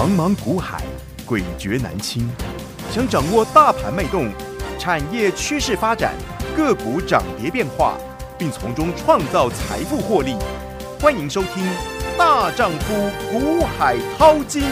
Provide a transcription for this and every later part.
茫茫股海，诡谲难清。想掌握大盘脉动、产业趋势发展、个股涨跌变化，并从中创造财富获利，欢迎收听《大丈夫股海淘金》。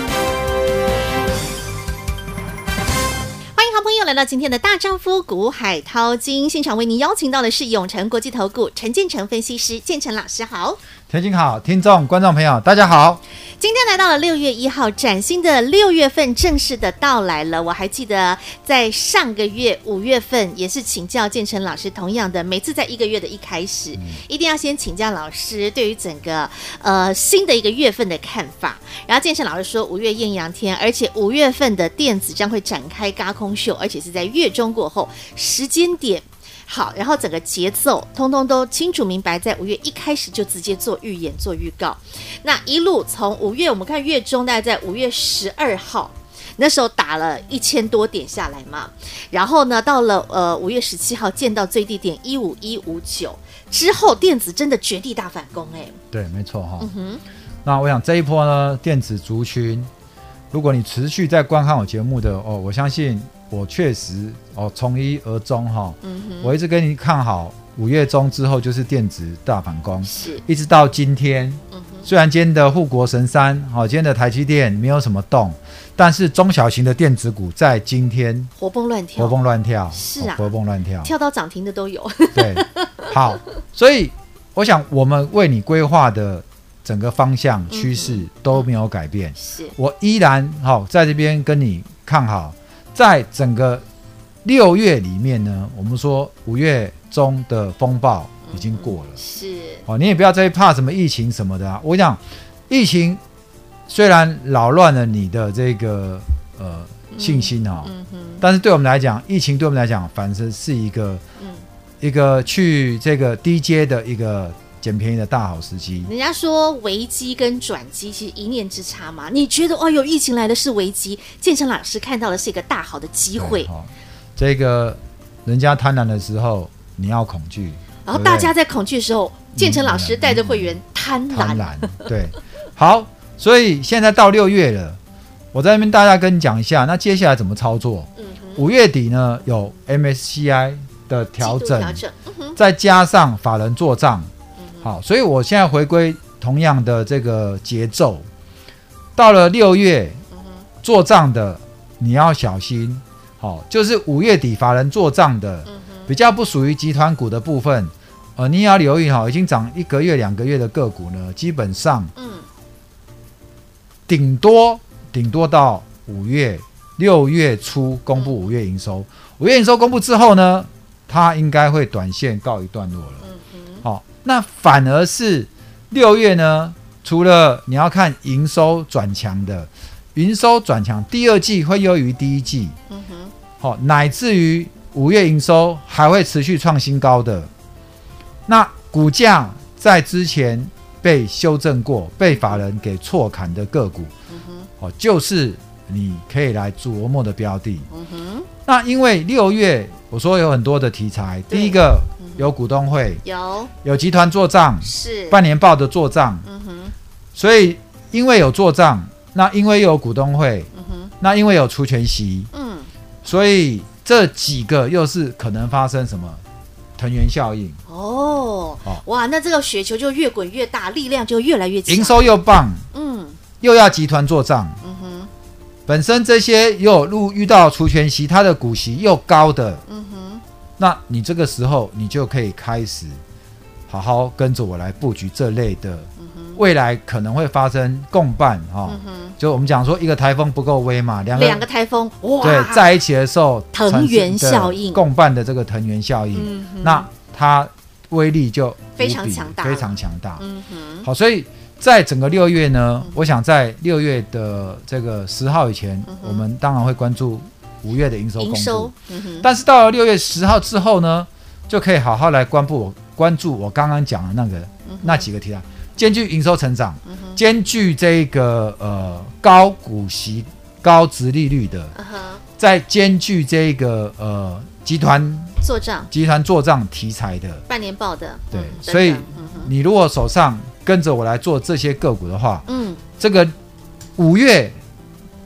朋友来到今天的大丈夫股海淘金现场，为您邀请到的是永诚国际投顾陈建成分析师，建成老师好，田青好，听众观众朋友大家好。今天来到了六月一号，崭新的六月份正式的到来了。我还记得在上个月五月份，也是请教建成老师，同样的，每次在一个月的一开始，嗯、一定要先请教老师对于整个呃新的一个月份的看法。然后建成老师说，五月艳阳天，而且五月份的电子将会展开嘎空秀，而且是在月中过后时间点。好，然后整个节奏通通都清楚明白，在五月一开始就直接做预演、做预告。那一路从五月，我们看月中大概在五月十二号，那时候打了一千多点下来嘛。然后呢，到了呃五月十七号见到最低点一五一五九之后，电子真的绝地大反攻哎。对，没错哈、哦。嗯哼。那我想这一波呢，电子族群，如果你持续在观看我节目的哦，我相信。我确实哦，从一而终哈，嗯、哼。我一直跟你看好五月中之后就是电子大反攻，是。一直到今天。嗯、哼。虽然今天的护国神山，哦，今天的台积电没有什么动，但是中小型的电子股在今天活蹦乱跳，活蹦乱跳，是啊，哦、活蹦乱跳，跳到涨停的都有。对，好，所以我想我们为你规划的整个方向趋势都没有改变，是。我依然好、哦、在这边跟你看好。在整个六月里面呢，我们说五月中的风暴已经过了，嗯、是。哦，你也不要再怕什么疫情什么的啊。我讲，疫情虽然扰乱了你的这个呃信心啊、哦，嗯嗯、但是对我们来讲，疫情对我们来讲，反正是一个、嗯、一个去这个低阶的一个。捡便宜的大好时机。人家说危机跟转机其实一念之差嘛。你觉得哦，有疫情来的是危机，建成老师看到的是一个大好的机会。哦，这个人家贪婪的时候，你要恐惧。然后大家在恐惧的时候，建成老师带着会员贪婪。贪婪。对，好，所以现在到六月了，我在那边大家跟你讲一下，那接下来怎么操作？嗯，五月底呢有 MSCI 的调整，调整，嗯，再加上法人做账。好，所以我现在回归同样的这个节奏，到了六月做账的你要小心。好，就是五月底法人做账的，比较不属于集团股的部分，呃，你也要留意哈，已经涨一个月、两个月的个股呢，基本上，顶多顶多到五月六月初公布五月营收，五月营收公布之后呢，它应该会短线告一段落了。好。那反而是六月呢，除了你要看营收转强的，营收转强，第二季会优于第一季，嗯哼，好，乃至于五月营收还会持续创新高的。那股价在之前被修正过，被法人给错砍的个股，嗯哼，哦，就是你可以来琢磨的标的，嗯哼。那因为六月我说有很多的题材，第一个。有股东会，有。有集团做账，是。半年报的做账，嗯哼，所以因为有做账，那因为有股东会，嗯哼，那因为有除权息，嗯，所以这几个又是可能发生什么藤原效应？哦，哦。哇，那这个雪球就越滚越大，力量就越来越强，营收又棒，嗯，又要集团做账，本身这些又路遇到除权息，它的股息又高的，嗯哼。那你这个时候，你就可以开始好好跟着我来布局这类的，未来可能会发生共伴哈。就我们讲说，一个台风不够威嘛，两个两个台风哇，对，在一起的时候，藤原效应，共伴的这个藤原效应，嗯那它威力就非常强大，非常强大。嗯哼，好，所以在整个六月呢，我想在六月的这个十号以前，我们当然会关注。五月的营收公布，嗯、但是到了六月十号之后呢，就可以好好来关注我关注我刚刚讲的那个、嗯、那几个题材，兼具营收成长，嗯、兼具这个呃高股息、高值利率的，嗯、再兼具这个呃集团做账、集团做账题材的。半年报的，对，嗯、所以、嗯、你如果手上跟着我来做这些个股的话，嗯，这个五月。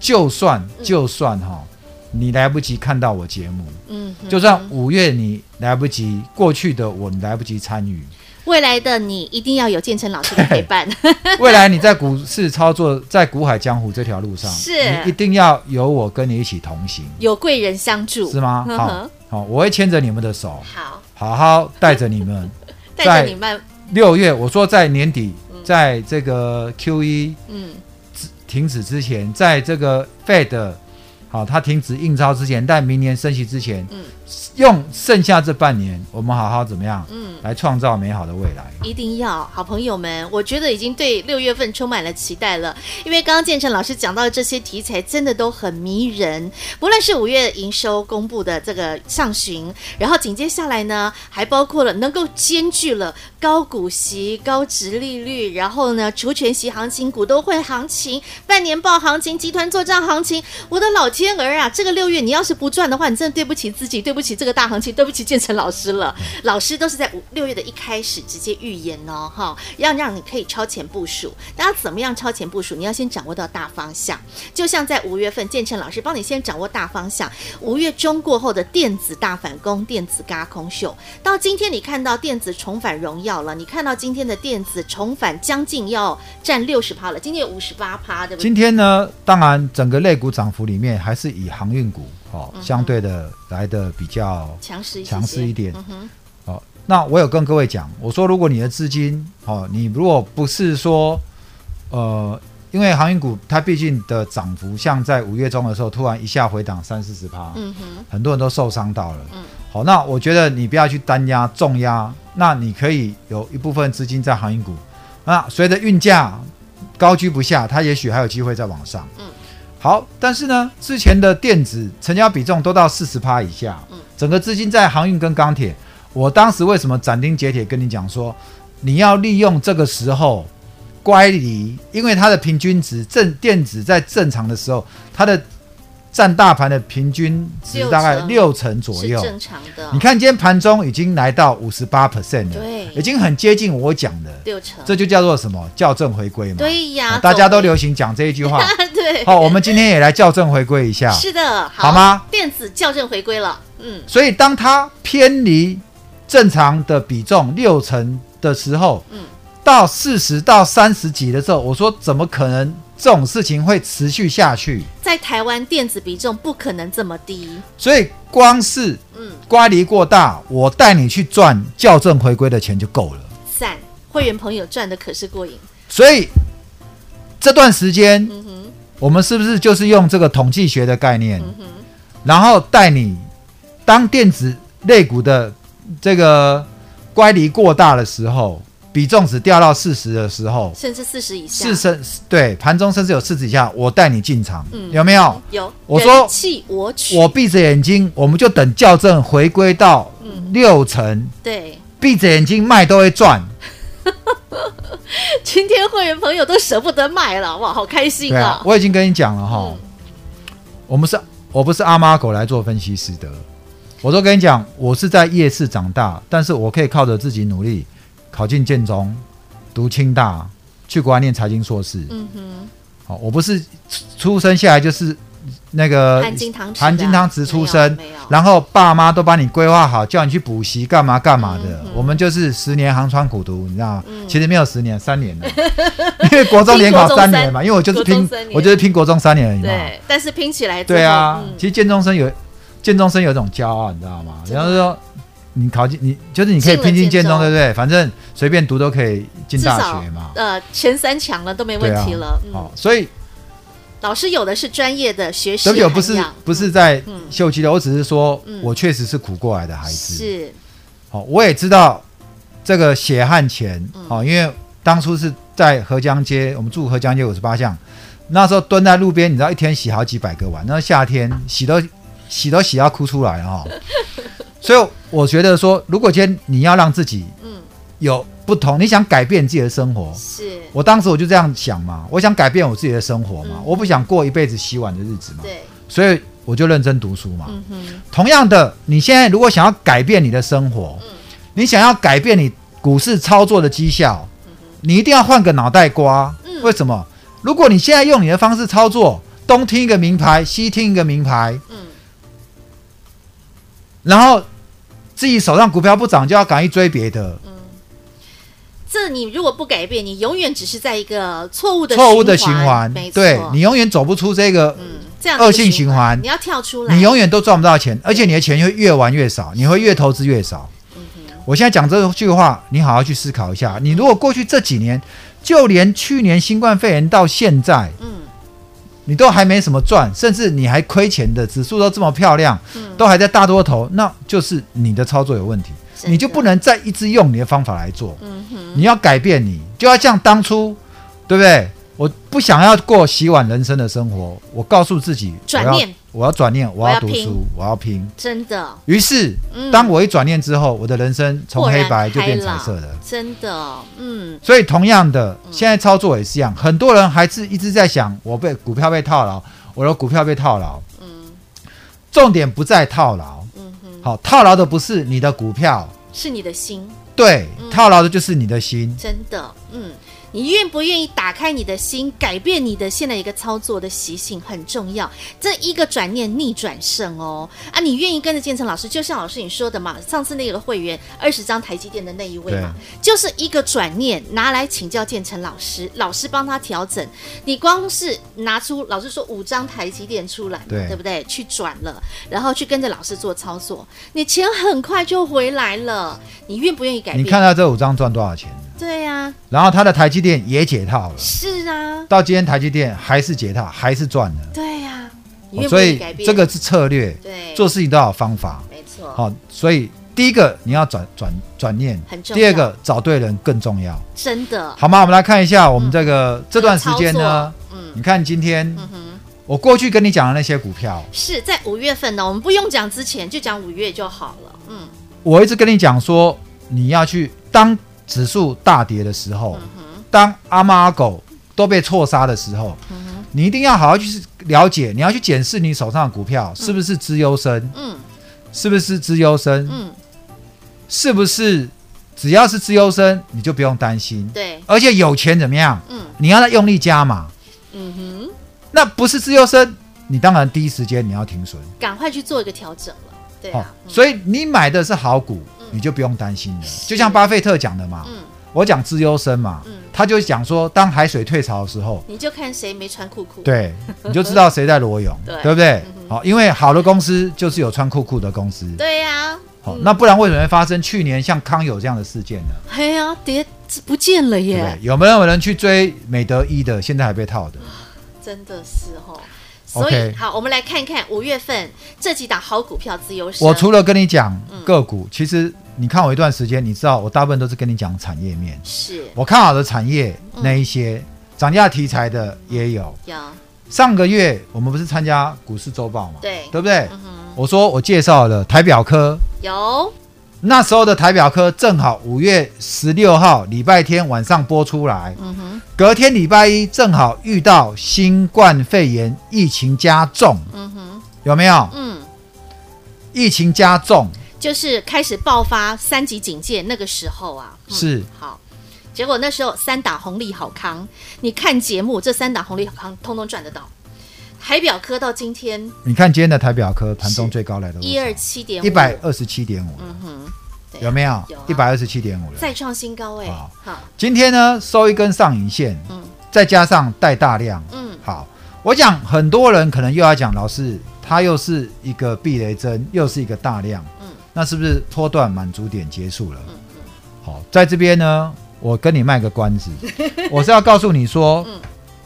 就算就算哈，你来不及看到我节目，嗯，就算五月你来不及，过去的我你来不及参与，未来的你一定要有建成老师的陪伴。未来你在股市操作，在股海江湖这条路上，是。你一定要有我跟你一起同行，有贵人相助，是吗？好，好，我会牵着你们的手，好，好好带着你们，带着你们，六月，我说在年底，在这个 QE 嗯，停止之前，在这个 Fed 好，它停止印钞之前，在明年升息之前，嗯，用剩下这半年，我们好好怎么样？嗯，来创造美好的未来。一定要，好朋友们，我觉得已经对六月份充满了期待了。因为刚刚建成老师讲到的这些题材，真的都很迷人。不论是五月营收公布的这个上旬，然后紧接下来呢，还包括了能够兼具了高股息、高值利率，然后呢，除权息行情、股东会行情、半年报行情、集团作帐行情。我的老天儿啊，这个六月你要是不赚的话，你真的对不起自己，对不起这个大行情，对不起建成老师了。老师都是在五六月的一开始直接预言哦，哈，要让你可以超前部署。那要怎么样超前部署？你要先掌握到大方向。就像在五月份，建成老师帮你先掌握大方向。五月中过后的电子大反攻，电子嘎空秀，到今天你看到电子重返荣耀了，你看到今天的电子重返将近要占六十趴了，今天有五十八趴，对不对？今天呢，当然整个类股涨幅里面还是以航运股哦、嗯、相对的来的比较强势强势一点。嗯。哦，那我有跟各位讲，我说如果你的资金哦，你如果不是说呃，因为航运股它毕竟的涨幅，像在五月中的时候突然一下回档三四十趴，嗯哼，很多人都受伤到了。嗯。好，那我觉得你不要去单压重压，那你可以有一部分资金在航运股，那随着运价高居不下，它也许还有机会再往上。嗯。好，但是呢，之前的电子成交比重都到四十趴以下，嗯，整个资金在航运跟钢铁。我当时为什么斩钉截铁跟你讲说，你要利用这个时候乖离，因为它的平均值正电子在正常的时候，它的占大盘的平均值大概六成左右，正常的。你看今天盘中已经来到五十八 percent 了，对，已经很接近我讲的六成，这就叫做什么校正回归嘛？对呀，大家都流行讲这一句话。对，好，我们今天也来校正回归一下。是的，好，好吗？电子校正回归了，嗯，所以当它偏离。正常的比重六成的时候，嗯，到四十到三十几的时候，我说怎么可能这种事情会持续下去？在台湾电子比重不可能这么低，所以光是嗯乖离过大，我带你去赚校正回归的钱就够了。赞，会员朋友赚的可是过瘾。所以这段时间，嗯哼，我们是不是就是用这个统计学的概念，然后带你当电子类股的。这个乖离过大的时候，比重只掉到四十的时候，甚至四十以下，四十对盘中甚至有四十以下，我带你进场，嗯，有没有？有。我说，我我闭着眼睛，我们就等校正回归到六成，嗯，对，闭着眼睛卖都会赚。今天会员朋友都舍不得卖了，哇，好开心啊！啊我已经跟你讲了哈，嗯，我们是，我不是阿妈狗来做分析师的。我都跟你讲，我是在夜市长大，但是我可以靠着自己努力，考进建中，读清大，去国外念财经硕士。嗯哼，好，我不是出生下来就是那个含金汤匙，含金汤匙出生，然后爸妈都帮你规划好，叫你去补习干嘛干嘛的。我们就是十年寒窗苦读，你知道吗？其实没有十年，三年了，因为国中联考三年嘛，因为我就是拼，我就是拼国中三年而已嘛。对，但是拼起来，对啊，其实建中生有。建中生有一种骄傲，你知道吗？然后说，你考进你就是你可以拼进建中，对不对？反正随便读都可以进大学嘛。呃，前三强了都没问题了。好，所以老师有的是专业的学习，对不？不是不是在秀气的，我只是说我确实是苦过来的孩子。是，好，我也知道这个血汗钱。好，因为当初是在河江街，我们住河江街五十八巷，那时候蹲在路边，你知道一天洗好几百个碗，那夏天洗都。洗都洗要哭出来哈，所以我觉得说，如果今天你要让自己嗯。有不同，你想改变自己的生活，是。我当时我就这样想嘛，我想改变我自己的生活嘛，我不想过一辈子洗碗的日子嘛，对，所以我就认真读书嘛。同样的，你现在如果想要改变你的生活，你想要改变你股市操作的绩效，你一定要换个脑袋瓜。为什么？如果你现在用你的方式操作，东听一个名牌，西听一个名牌，嗯，然后自己手上股票不涨，就要赶去追别的，这你如果不改变，你永远只是在一个错误的错误的循环，没错，对你永远走不出这个嗯这样恶性循环，你要跳出来，你永远都赚不到钱，而且你的钱会越玩越少，你会越投资越少。我现在讲这句话，你好好去思考一下。你如果过去这几年，就连去年新冠肺炎到现在，嗯，你都还没什么赚，甚至你还亏钱的指数都这么漂亮，嗯，都还在大多头，那就是你的操作有问题，你就不能再一直用你的方法来做，嗯，你要改变，你就要像当初，对不对？我不想要过洗碗人生的生活，我告诉自己转念。我要转念，我要读书，我要拼，真的。于是，嗯、当我一转念之后，我的人生从黑白就变彩色的，真的。嗯。所以，同样的，现在操作也是一样，很多人还是一直在想，我被股票被套牢，我的股票被套牢。嗯。重点不在套牢。嗯哼。好，套牢的不是你的股票，是你的心。对，套牢的就是你的心。真的。嗯。你愿不愿意打开你的心，改变你的现在一个操作的习性很重要。这一个转念逆转胜哦啊！你愿意跟着建成老师，就像老师你说的嘛，上次那个会员二十张台积电的那一位嘛，就是一个转念拿来请教建成老师，老师帮他调整。你光是拿出老师说五张台积电出来，对，对不对？去转了，然后去跟着老师做操作，你钱很快就回来了。你愿不愿意改变？你看他这五张赚多少钱？对呀、啊，然后他的台积电也解套了，是啊，到今天台积电还是解套，还是赚了。对呀、啊，所以这个是策略，对，做事情都要有方法，没错。好，所以第一个你要转转转念，很重要。第二个找对人更重要，真的。好吗？我们来看一下我们这个、嗯、这段时间呢，嗯，你看今天，嗯哼，我过去跟你讲的那些股票，是在五月份呢，我们不用讲之前，就讲五月就好了。嗯，我一直跟你讲说，你要去当。指数大跌的时候，当阿猫阿狗都被错杀的时候，你一定要好好去了解，你要去检视你手上的股票是不是资优生，嗯，是不是资优生，嗯，是不是只要是资优生你就不用担心，对，而且有钱怎么样，嗯，你要再用力加码，嗯哼，那不是资优生，你当然第一时间你要停损，赶快去做一个调整了，对啊，所以你买的是好股。你就不用担心了，就像巴菲特讲的嘛，嗯、我讲资优生嘛，嗯、他就讲说，当海水退潮的时候，你就看谁没穿裤裤，对，你就知道谁在裸泳，对，对不对？好、嗯，因为好的公司就是有穿裤裤的公司，对呀、啊。好，那不然为什么会发生去年像康友这样的事件呢？哎呀，跌不见了耶！有没有人去追美德一的，现在还被套的？真的是哦。所以好，我们来看看五月份这几档好股票自由身。我除了跟你讲个股，嗯、其实你看我一段时间，你知道我大部分都是跟你讲产业面。是我看好的产业那一些涨价题材的也有。有上个月我们不是参加股市周报嘛？对，对不对？嗯、我说我介绍了台表科。有。那时候的台表科正好五月十六号礼拜天晚上播出来，嗯哼，隔天礼拜一正好遇到新冠肺炎疫情加重，嗯哼，有没有？嗯，疫情加重就是开始爆发三级警戒那个时候啊，嗯、是。好，结果那时候三打红利好康，你看节目这三打红利好康通通赚得到。台表科到今天，你看今天的台表科盘中最高来的一二七点五，一百二十七点五，嗯哼，有没有？一百二十七点五再创新高哎！好，今天呢收一根上影线，嗯，再加上带大量，嗯，好，我讲很多人可能又要讲，老师他又是一个避雷针，又是一个大量，嗯，那是不是拖断满足点结束了？好，在这边呢，我跟你卖个关子，我是要告诉你说，嗯。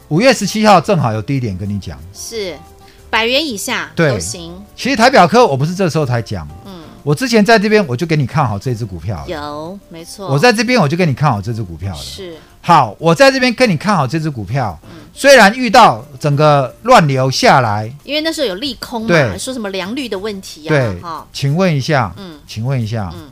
五月十七号正好有低点跟你讲，是百元以下都行。其实台表科我不是这时候才讲，嗯，我之前在这边我就给你看好这只股票，有没错。我在这边我就给你看好这只股票了，是好，我在这边跟你看好这只股票，嗯，虽然遇到整个乱流下来，因为那时候有利空嘛，说什么良率的问题啊，对，好，请问一下，嗯，请问一下，嗯，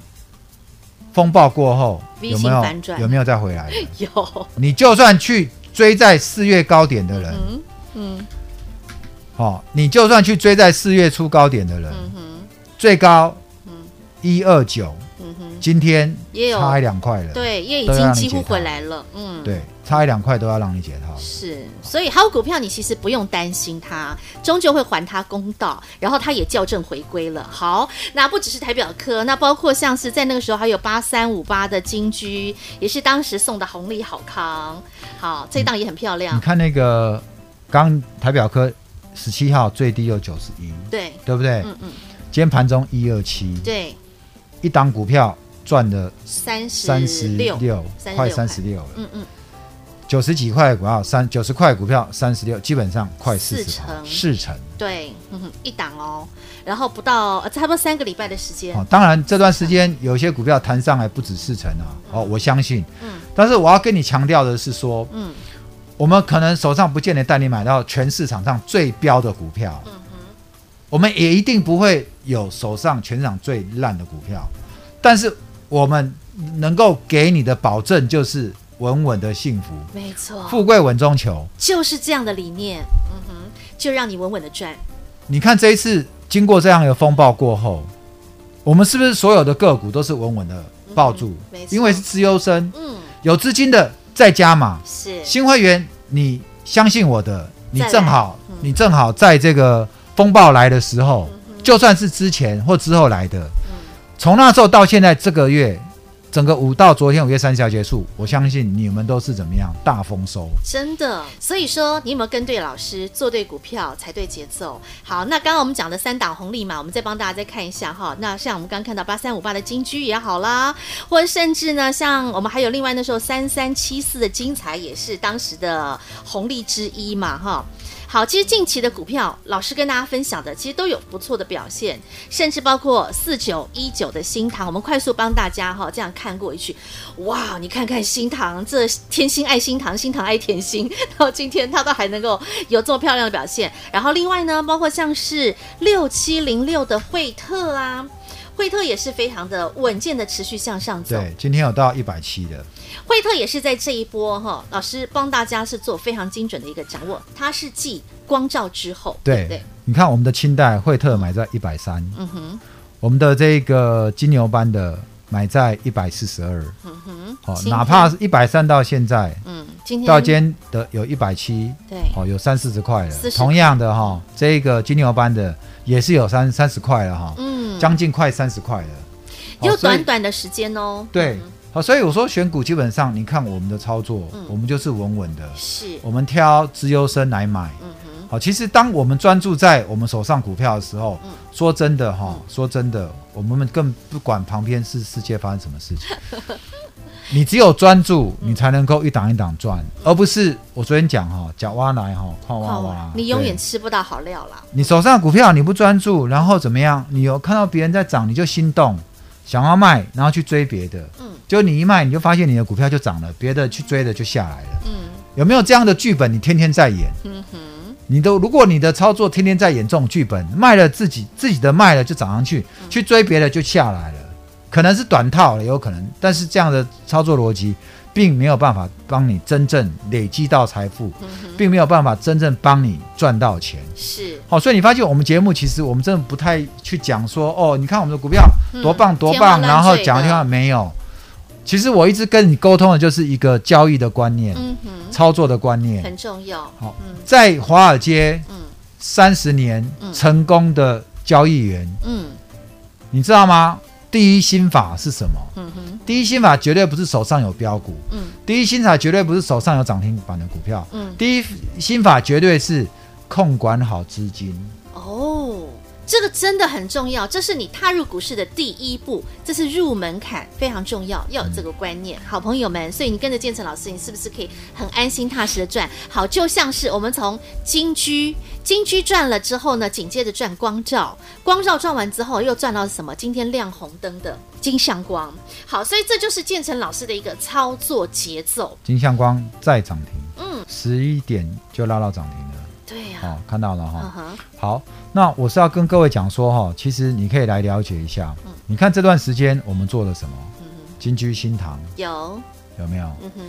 风暴过后有没有有没有再回来？有，你就算去。追在四月高点的人，嗯，嗯，好，你就算去追在四月初高点的人，最高，嗯，一二九，嗯哼，今天也有差一两块了，对，也已经几乎回来了，嗯，对，差一两块都要让你解套。是，所以好股票你其实不用担心它，终究会还它公道，然后它也校正回归了。好，那不只是台表科，那包括像是在那个时候还有八三五八的金居，也是当时送的红利好康，好，这档也很漂亮。你看那个刚台表科十七号最低有九十一，对，对不对？嗯嗯。今天盘中一二七，对，一档股票赚了三三十六，快三十六了，嗯嗯，九十几块股票三九十块股票三十六，基本上快四成，四成，对，嗯哼，一档哦，然后不到差不多三个礼拜的时间，哦，当然这段时间有些股票弹上来不止四成啊，哦，我相信，嗯，但是我要跟你强调的是说，嗯，我们可能手上不见得带你买到全市场上最标的股票，嗯。我们也一定不会有手上全场最烂的股票，但是我们能够给你的保证就是稳稳的幸福，没错，富贵稳中求，就是这样的理念，嗯哼，就让你稳稳的赚。你看这一次经过这样一个风暴过后，我们是不是所有的个股都是稳稳的抱住？嗯、没错，因为是资优生，嗯，有资金的再加码，是。新会员，你相信我的，你正好，嗯、你正好在这个。风暴来的时候，就算是之前或之后来的，从那时候到现在这个月，整个五到昨天五月三十号结束，我相信你们都是怎么样大丰收，真的。所以说，你有没有跟对老师，做对股票，才对节奏？好，那刚刚我们讲的三档红利嘛，我们再帮大家再看一下哈。那像我们刚看到八三五八的金居也好啦，或者甚至呢，像我们还有另外那时候三三七四的精彩，也是当时的红利之一嘛哈。好，其实近期的股票，老师跟大家分享的，其实都有不错的表现，甚至包括四九一九的新唐，我们快速帮大家哈这样看过一去，哇，你看看新唐，这天心爱新唐，新唐爱甜心，然后今天它都还能够有这么漂亮的表现，然后另外呢，包括像是六七零六的惠特啊。惠特也是非常的稳健的持续向上走，对，今天有到一百七的。惠特也是在这一波哈，老师帮大家是做非常精准的一个掌握，它是继光照之后，对对，对。你看我们的清代惠特买在一百三，嗯哼，我们的这个金牛班的买在一百四十二，嗯哼，好，哪怕是一百三到现在，嗯，今天。到今天的有一百七，对，哦，有三四十块了，同样的哈，这个金牛班的也是有三三十块了哈，嗯。将近快三十块了，有短短的时间哦。对，好，所以我说选股基本上，你看我们的操作，我们就是稳稳的。是，我们挑资优生来买。好，其实当我们专注在我们手上股票的时候，说真的哈，说真的，我们更不管旁边是世界发生什么事情。你只有专注，你才能够一档一档赚，而不是我昨天讲哈，讲挖来哈，矿挖挖，你永远吃不到好料了。你手上的股票你不专注，然后怎么样？你有看到别人在涨，你就心动，想要卖，然后去追别的。嗯，就你一卖，你就发现你的股票就涨了，别的去追的就下来了。嗯，有没有这样的剧本？你天天在演。嗯哼，你都如果你的操作天天在演这种剧本，卖了自己自己的卖了就涨上去，去追别的就下来了。可能是短套了有可能，但是这样的操作逻辑，并没有办法帮你真正累积到财富，嗯、并没有办法真正帮你赚到钱。是，好，所以你发现我们节目其实我们真的不太去讲说，哦，你看我们的股票多棒多棒，然后讲的地方没有。其实我一直跟你沟通的就是一个交易的观念，嗯哼、操作的观念很重要。好，嗯、在华尔街，嗯三十年成功的交易员，嗯，你知道吗？第一心法是什么？嗯哼，第一心法绝对不是手上有标股，嗯，第一心法绝对不是手上有涨停板的股票，嗯，第一心法绝对是控管好资金。哦。这个真的很重要，这是你踏入股市的第一步，这是入门槛，非常重要，要有这个观念。好朋友们，所以你跟着建成老师，你是不是可以很安心踏实的赚？好，就像是我们从金居金居赚了之后呢，紧接着赚光照，光照赚完之后又赚到什么？今天亮红灯的金相光。好，所以这就是建成老师的一个操作节奏。金相光再涨停，嗯，十一点就拉到涨停了。对呀、啊，哦，看到了哈。Uh. 好，那我是要跟各位讲说哈，其实你可以来了解一下。嗯、你看这段时间我们做了什么？嗯、哼金居新堂有有没有？嗯哼。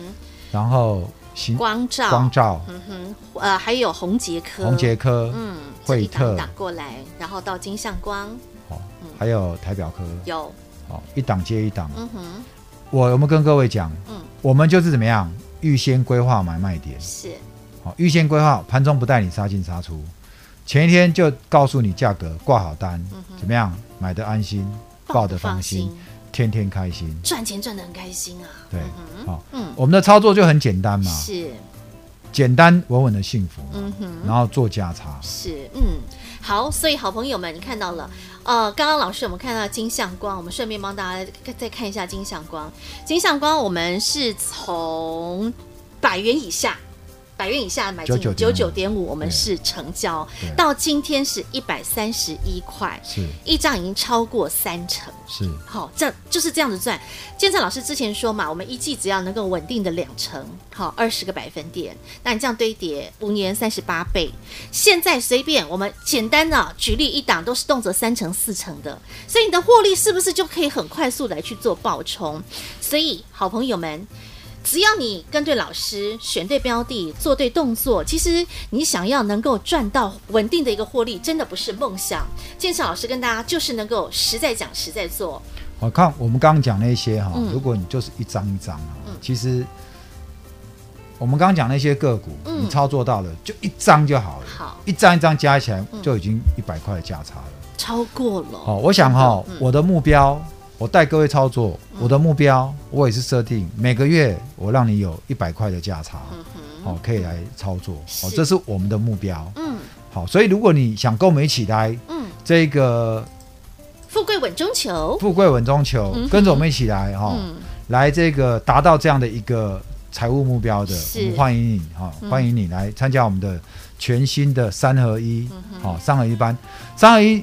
然后新光照光照，嗯哼。呃，还有红杰科，红杰科，嗯，惠特打过来，然后到金相光。哦，还有台表科有好，一档接一档。嗯哼，我有没有跟各位讲？嗯，我们就是怎么样，预先规划买卖点。是，好，预先规划，盘中不带你杀进杀出，前一天就告诉你价格，挂好单，嗯怎么样，买的安心，抱的放心，天天开心，赚钱赚的很开心啊。对，嗯好，嗯，我们的操作就很简单嘛，是，简单稳稳的幸福，嗯哼，然后做价差，是，嗯，好，所以好朋友们，你看到了，呃，刚刚老师我们看到金相光，我们顺便帮大家再看一下金相光，金相光我们是从百元以下。百元以下买进九九点五，我们是成交。到今天是一百三十一块，是。一张已经超过三成，是。好，这就是这样子赚。建成老师之前说嘛，我们一季只要能够稳定的两成，好，二十个百分点，那你这样堆叠五年三十八倍，现在随便我们简单的举例一档都是动辄三成四成的，所以你的获利是不是就可以很快速来去做爆冲？所以好朋友们。只要你跟对老师，选对标的，做对动作，其实你想要能够赚到稳定的一个获利，真的不是梦想。建成老师跟大家就是能够实在讲，实在做。我看我们刚刚讲那些哈，嗯、如果你就是一张一张啊，嗯、其实我们刚刚讲那些个股，嗯、你操作到了就一张就好了，好，一张一张加起来就已经一百块的价差了，超过了。哦，我想哈，嗯、我的目标。我带各位操作，我的目标我也是设定每个月我让你有一百块的价差，嗯哦，可以来操作，哦，这是我们的目标，嗯，好，所以如果你想跟我们一起来，嗯，这个富贵稳中求，富贵稳中求，跟着我们一起来哈，来这个达到这样的一个财务目标的，我们欢迎你哈，欢迎你来参加我们的全新的三合一，好，三合一班，三合一。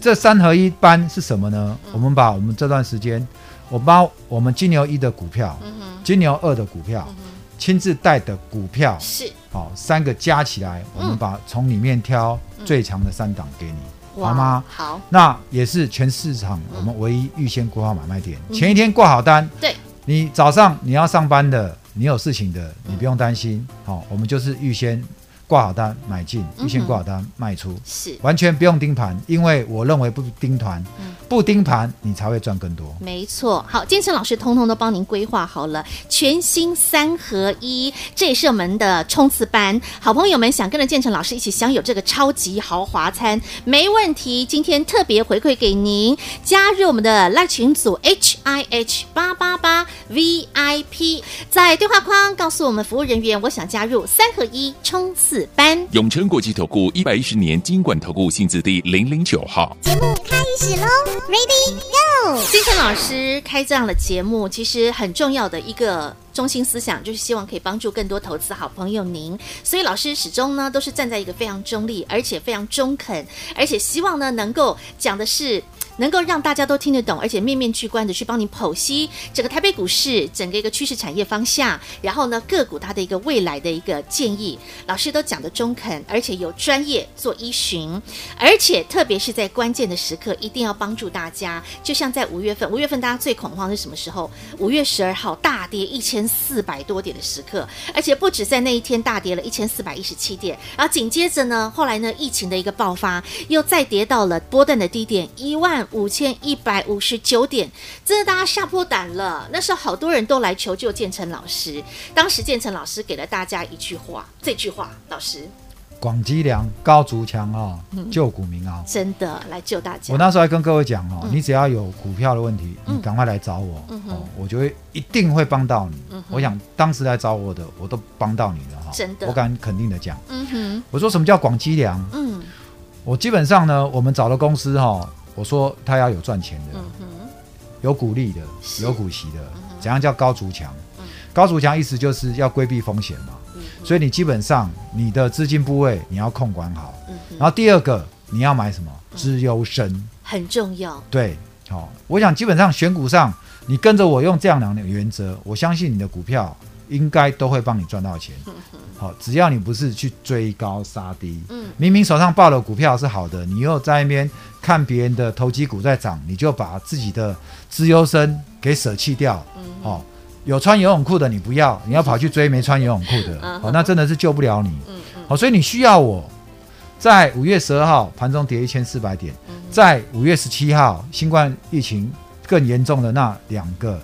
这三合一班是什么呢？嗯、我们把我们这段时间，我把我们金牛一的股票、嗯、金牛二的股票、嗯、亲自带的股票是。好、哦、三个加起来，我们把从里面挑最强的三档给你，嗯、好吗？好，那也是全市场我们唯一预先规划买卖点，嗯、前一天挂好单，对，你早上你要上班的，你有事情的，你不用担心，好、哦，我们就是预先。挂好单买进，预先挂好单卖出，是。完全不用盯盘，因为我认为不盯盘，不盯盘你才会赚更多。没错，好，建成老师通通都帮您规划好了，全新三合一，这也是我们的冲刺班。好朋友们想跟着建成老师一起享有这个超级豪华餐，没问题。今天特别回馈给您，加入我们的 LINE 群组 H I H 八八八 V I P，在对话框告诉我们服务人员，我想加入三合一冲刺班。永诚国际投顾一百一十年金管投顾新字第零零九号。节目开始喽，Ready Go！建成老师开这样的节目，其实很重要的一个中心思想，就是希望可以帮助更多投资好朋友您。所以老师始终呢都是站在一个非常中立，而且非常中肯，而且希望呢能够讲的是。能够让大家都听得懂，而且面面俱观的去帮你剖析整个台北股市整个一个趋势产业方向，然后呢个股它的一个未来的一个建议，老师都讲得中肯，而且有专业做依循，而且特别是在关键的时刻，一定要帮助大家。就像在五月份，五月份大家最恐慌是什么时候？五月十二号大跌一千四百多点的时刻，而且不止在那一天大跌了一千四百一十七点，然后紧接着呢，后来呢疫情的一个爆发，又再跌到了波段的低点一万。五千一百五十九点，真的大家吓破胆了。那时候好多人都来求救建成老师，当时建成老师给了大家一句话，这句话，老师，广积粮，高筑墙啊，救股民啊，真的来救大家。我那时候还跟各位讲哦，你只要有股票的问题，你赶快来找我哦，我就会一定会帮到你。我想当时来找我的，我都帮到你了哈，真的，我敢肯定的讲。嗯哼，我说什么叫广积粮？嗯，我基本上呢，我们找的公司哈。我说他要有赚钱的，嗯、有股利的，有股息的，嗯、怎样叫高筑墙？嗯、高筑墙意思就是要规避风险嘛。嗯、所以你基本上你的资金部位你要控管好。嗯、然后第二个你要买什么？资优生很重要。对，好、哦，我想基本上选股上你跟着我用这样两个原则，我相信你的股票应该都会帮你赚到钱。嗯好，只要你不是去追高杀低，嗯，明明手上抱的股票是好的，你又在那边看别人的投机股在涨，你就把自己的资优生给舍弃掉，嗯，好，有穿游泳裤的你不要，你要跑去追没穿游泳裤的，好，那真的是救不了你，嗯嗯，好，所以你需要我在五月十二号盘中跌一千四百点，在五月十七号新冠疫情更严重的那两个。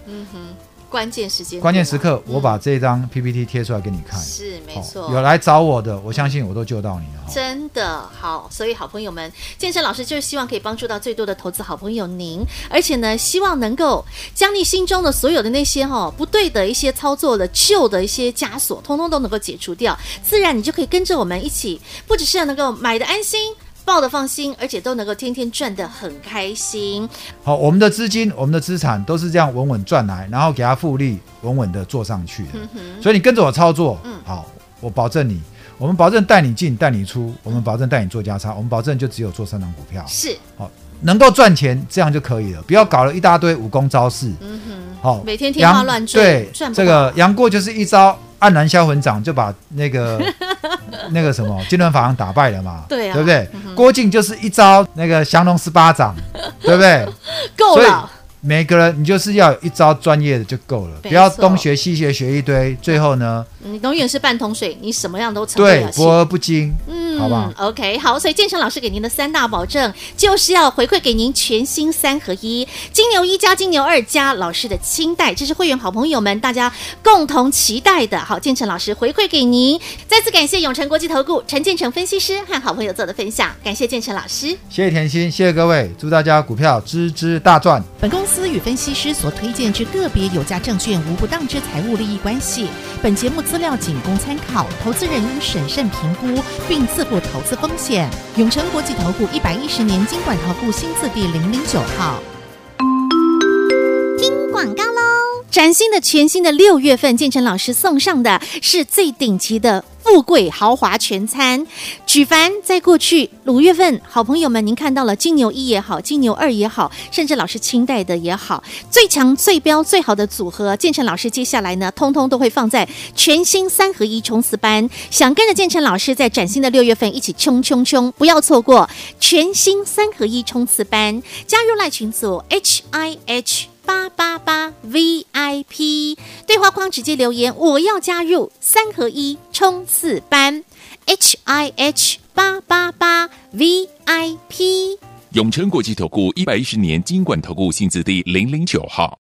关键时间，关键时刻，我把这张 PPT 贴出来给你看。是没错，有来找我的，我相信我都救到你了。真的好，所以好朋友们，健身老师就是希望可以帮助到最多的投资好朋友您，而且呢，希望能够将你心中的所有的那些哈不对的一些操作的旧的一些枷锁，通通都能够解除掉，自然你就可以跟着我们一起，不只是要能够买的安心。抱得放心，而且都能够天天赚得很开心。好，我们的资金、我们的资产都是这样稳稳赚来，然后给它复利，稳稳的做上去的。嗯、哼所以你跟着我操作，嗯，好，我保证你，我们保证带你进、带你出，我们保证带你做加差，我们保证就只有做三档股票。是，好，能够赚钱这样就可以了，不要搞了一大堆武功招式。嗯哼，好，每天天花乱坠，对，这个杨过就是一招。黯然销魂掌就把那个 那个什么金轮法王打败了嘛？对啊，对不对？嗯、郭靖就是一招那个降龙十八掌，对不对？够了。每个人，你就是要有一招专业的就够了，不要东学西学学一堆，最后呢，你永远是半桶水，你什么样都成不了。对，博而不精，嗯，好吧。OK，好，所以建成老师给您的三大保证，就是要回馈给您全新三合一，金牛一加金牛二加老师的清代，这是会员好朋友们大家共同期待的。好，建成老师回馈给您，再次感谢永诚国际投顾陈建成分析师和好朋友做的分享，感谢建成老师，谢谢甜心，谢谢各位，祝大家股票支支大赚。本公司。司与分析师所推荐之个别有价证券无不当之财务利益关系。本节目资料仅供参考，投资人应审慎评估并自负投资风险。永诚国际投顾一百一十年金管投顾新字第零零九号。听广告喽！崭新的全新的六月份，建成老师送上的是最顶级的。富贵豪华全餐，举凡在过去五月份，好朋友们，您看到了金牛一也好，金牛二也好，甚至老师清代的也好，最强最标最好的组合，建成老师接下来呢，通通都会放在全新三合一冲刺班。想跟着建成老师在崭新的六月份一起冲冲冲，不要错过全新三合一冲刺班，加入赖群组 H I H。八八八 VIP 对话框直接留言，我要加入三合一冲刺班，H I H 八八八 VIP。永诚国际投顾一百一十年金管投顾新字第零零九号。